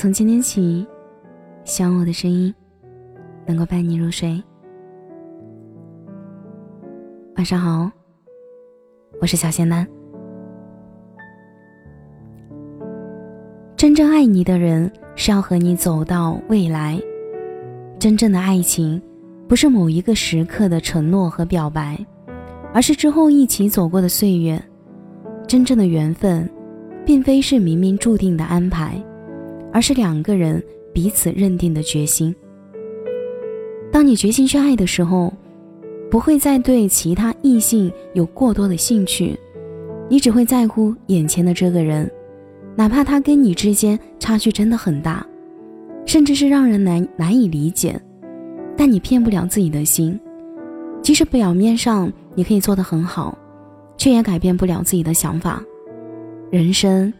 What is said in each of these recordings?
从今天起，希望我的声音能够伴你入睡。晚上好，我是小仙丹。真正爱你的人是要和你走到未来。真正的爱情，不是某一个时刻的承诺和表白，而是之后一起走过的岁月。真正的缘分，并非是冥冥注定的安排。而是两个人彼此认定的决心。当你决心去爱的时候，不会再对其他异性有过多的兴趣，你只会在乎眼前的这个人，哪怕他跟你之间差距真的很大，甚至是让人难难以理解，但你骗不了自己的心。即使表面上你可以做得很好，却也改变不了自己的想法。人生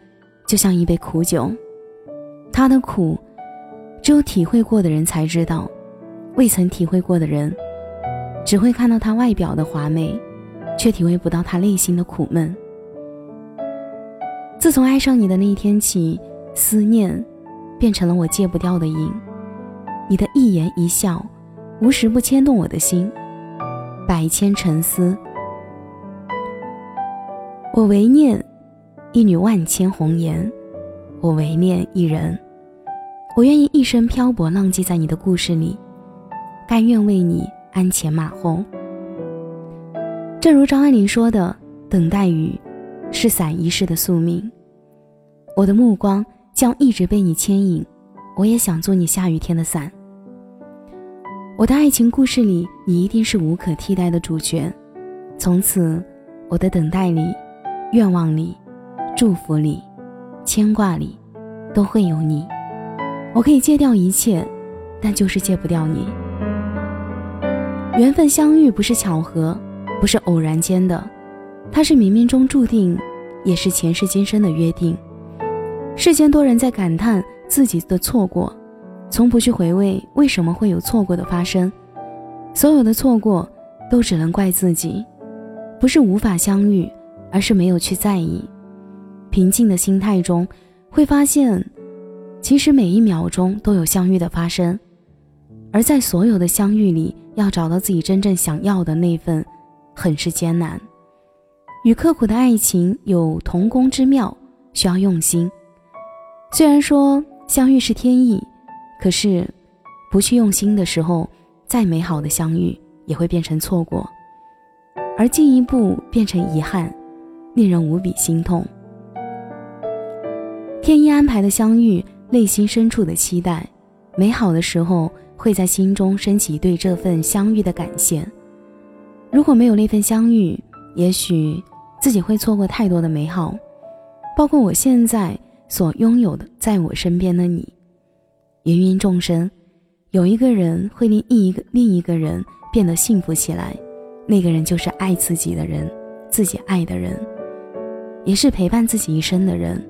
就像一杯苦酒。他的苦，只有体会过的人才知道；未曾体会过的人，只会看到他外表的华美，却体会不到他内心的苦闷。自从爱上你的那一天起，思念变成了我戒不掉的瘾。你的一言一笑，无时不牵动我的心。百千沉思，我唯念一缕万千红颜。我唯念一人，我愿意一生漂泊浪迹在你的故事里，甘愿为你鞍前马后。正如张爱玲说的：“等待雨，是伞一世的宿命。”我的目光将一直被你牵引，我也想做你下雨天的伞。我的爱情故事里，你一定是无可替代的主角。从此，我的等待里、愿望里、祝福里。牵挂里，都会有你。我可以戒掉一切，但就是戒不掉你。缘分相遇不是巧合，不是偶然间的，它是冥冥中注定，也是前世今生的约定。世间多人在感叹自己的错过，从不去回味为什么会有错过的发生。所有的错过，都只能怪自己，不是无法相遇，而是没有去在意。平静的心态中，会发现，其实每一秒钟都有相遇的发生，而在所有的相遇里，要找到自己真正想要的那份，很是艰难。与刻苦的爱情有同工之妙，需要用心。虽然说相遇是天意，可是不去用心的时候，再美好的相遇也会变成错过，而进一步变成遗憾，令人无比心痛。天意安排的相遇，内心深处的期待，美好的时候会在心中升起对这份相遇的感谢。如果没有那份相遇，也许自己会错过太多的美好，包括我现在所拥有的，在我身边的你。芸芸众生，有一个人会令另一个另一个人变得幸福起来，那个人就是爱自己的人，自己爱的人，也是陪伴自己一生的人。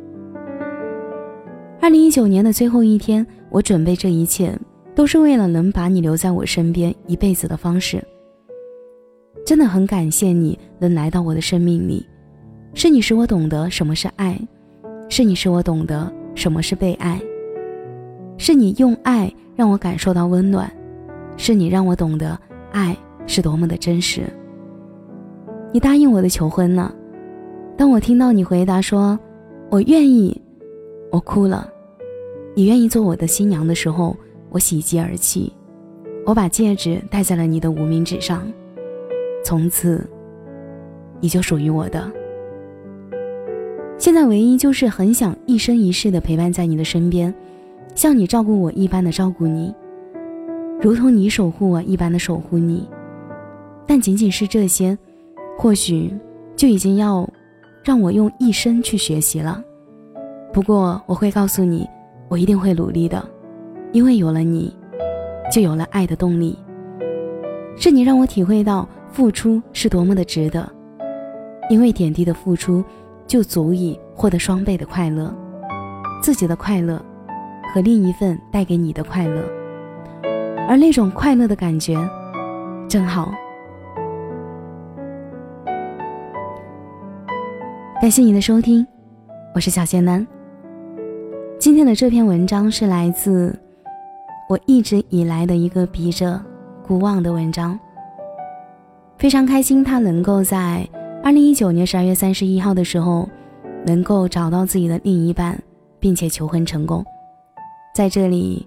二零一九年的最后一天，我准备这一切，都是为了能把你留在我身边一辈子的方式。真的很感谢你能来到我的生命里，是你使我懂得什么是爱，是你使我懂得什么是被爱，是你用爱让我感受到温暖，是你让我懂得爱是多么的真实。你答应我的求婚了，当我听到你回答说“我愿意”。我哭了，你愿意做我的新娘的时候，我喜极而泣。我把戒指戴在了你的无名指上，从此，你就属于我的。现在唯一就是很想一生一世的陪伴在你的身边，像你照顾我一般的照顾你，如同你守护我一般的守护你。但仅仅是这些，或许就已经要让我用一生去学习了。不过我会告诉你，我一定会努力的，因为有了你，就有了爱的动力。是你让我体会到付出是多么的值得，因为点滴的付出，就足以获得双倍的快乐，自己的快乐，和另一份带给你的快乐，而那种快乐的感觉，正好。感谢你的收听，我是小仙男。今天的这篇文章是来自我一直以来的一个笔者孤望的文章。非常开心，他能够在二零一九年十二月三十一号的时候，能够找到自己的另一半，并且求婚成功。在这里，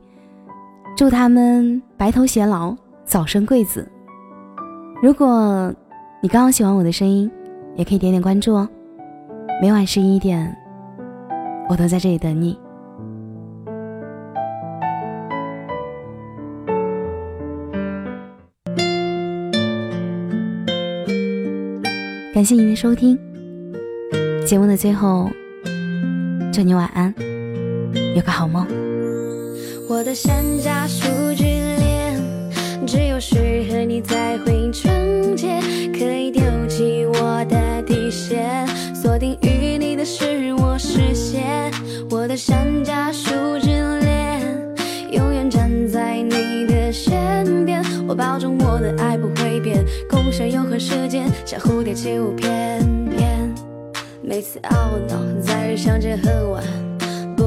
祝他们白头偕老，早生贵子。如果你刚好喜欢我的声音，也可以点点关注哦。每晚十一点，我都在这里等你。感谢您的收听，节目的最后，祝你晚安，有个好梦。我的山楂树之恋，只有适合你才会纯洁，可以丢弃我的底线，共享永恒时间，像蝴蝶起舞翩翩。每次懊恼，在日相见恨晚。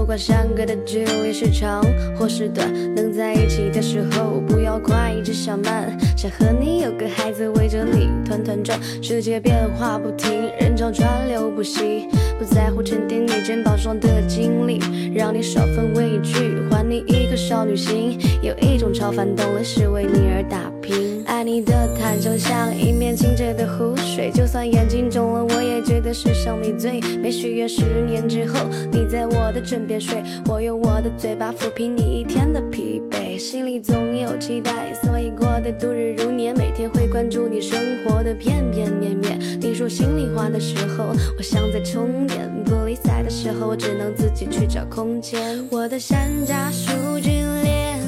不管相隔的距离是长或是短，能在一起的时候不要快，只想慢。想和你有个孩子围着你团团转，世界变化不停，人潮川流不息。不在乎沉淀你肩膀上的经历，让你少份畏惧，还你一颗少女心。有一种超凡动力是为你而打拼。爱你的坦诚像一面清澈的湖水，就算眼睛肿了，我也觉得世上你最美。许愿十年之后，你在我的枕边。睡，我用我的嘴巴抚平你一天的疲惫，心里总有期待，所以过得度日如年。每天会关注你生活的片片面面。你说心里话的时候，我像在充电；不理睬的时候，我只能自己去找空间。我的山楂树之恋，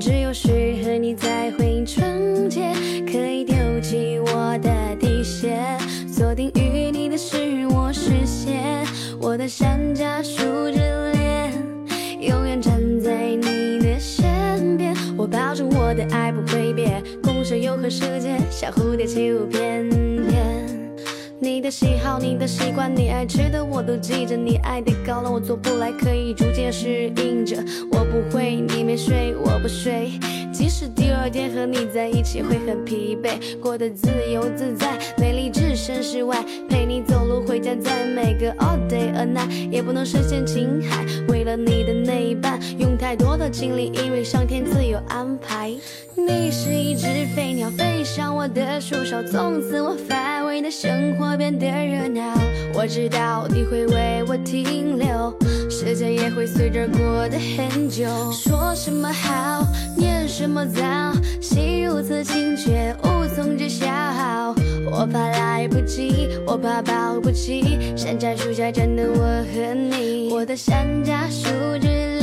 只有适合共享永恒世界，像蝴蝶起舞翩翩。你的喜好，你的习惯，你爱吃的我都记着。你爱的高冷我做不来，可以逐渐适应着。我不会，你没睡，我不睡。即使第二天和你在一起会很疲惫，过得自由自在，美丽置身事外，陪你走路回家，在每个 all day a night，也不能深陷情海。为了你的那一半，用太多的精力，因为上天自有安排。你是一只飞鸟，飞上我的树梢，从此我乏味的生活变得热闹。我知道你会为我停留，时间也会随着过得很久。说什么好？念什么早？心如此清却无从知晓。我怕来不及，我怕抱不起。山楂树下站的我和你，我的山楂树之，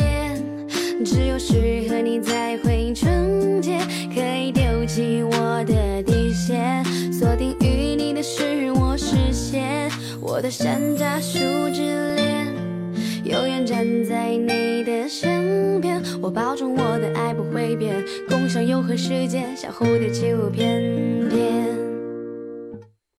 只有适合你才会纯洁，可以丢弃我的底线，锁定于你的是我视线。我的山楂树之恋，永远站在你的身边。我保证我的爱不会变，共享永恒时间，像蝴蝶起舞翩翩。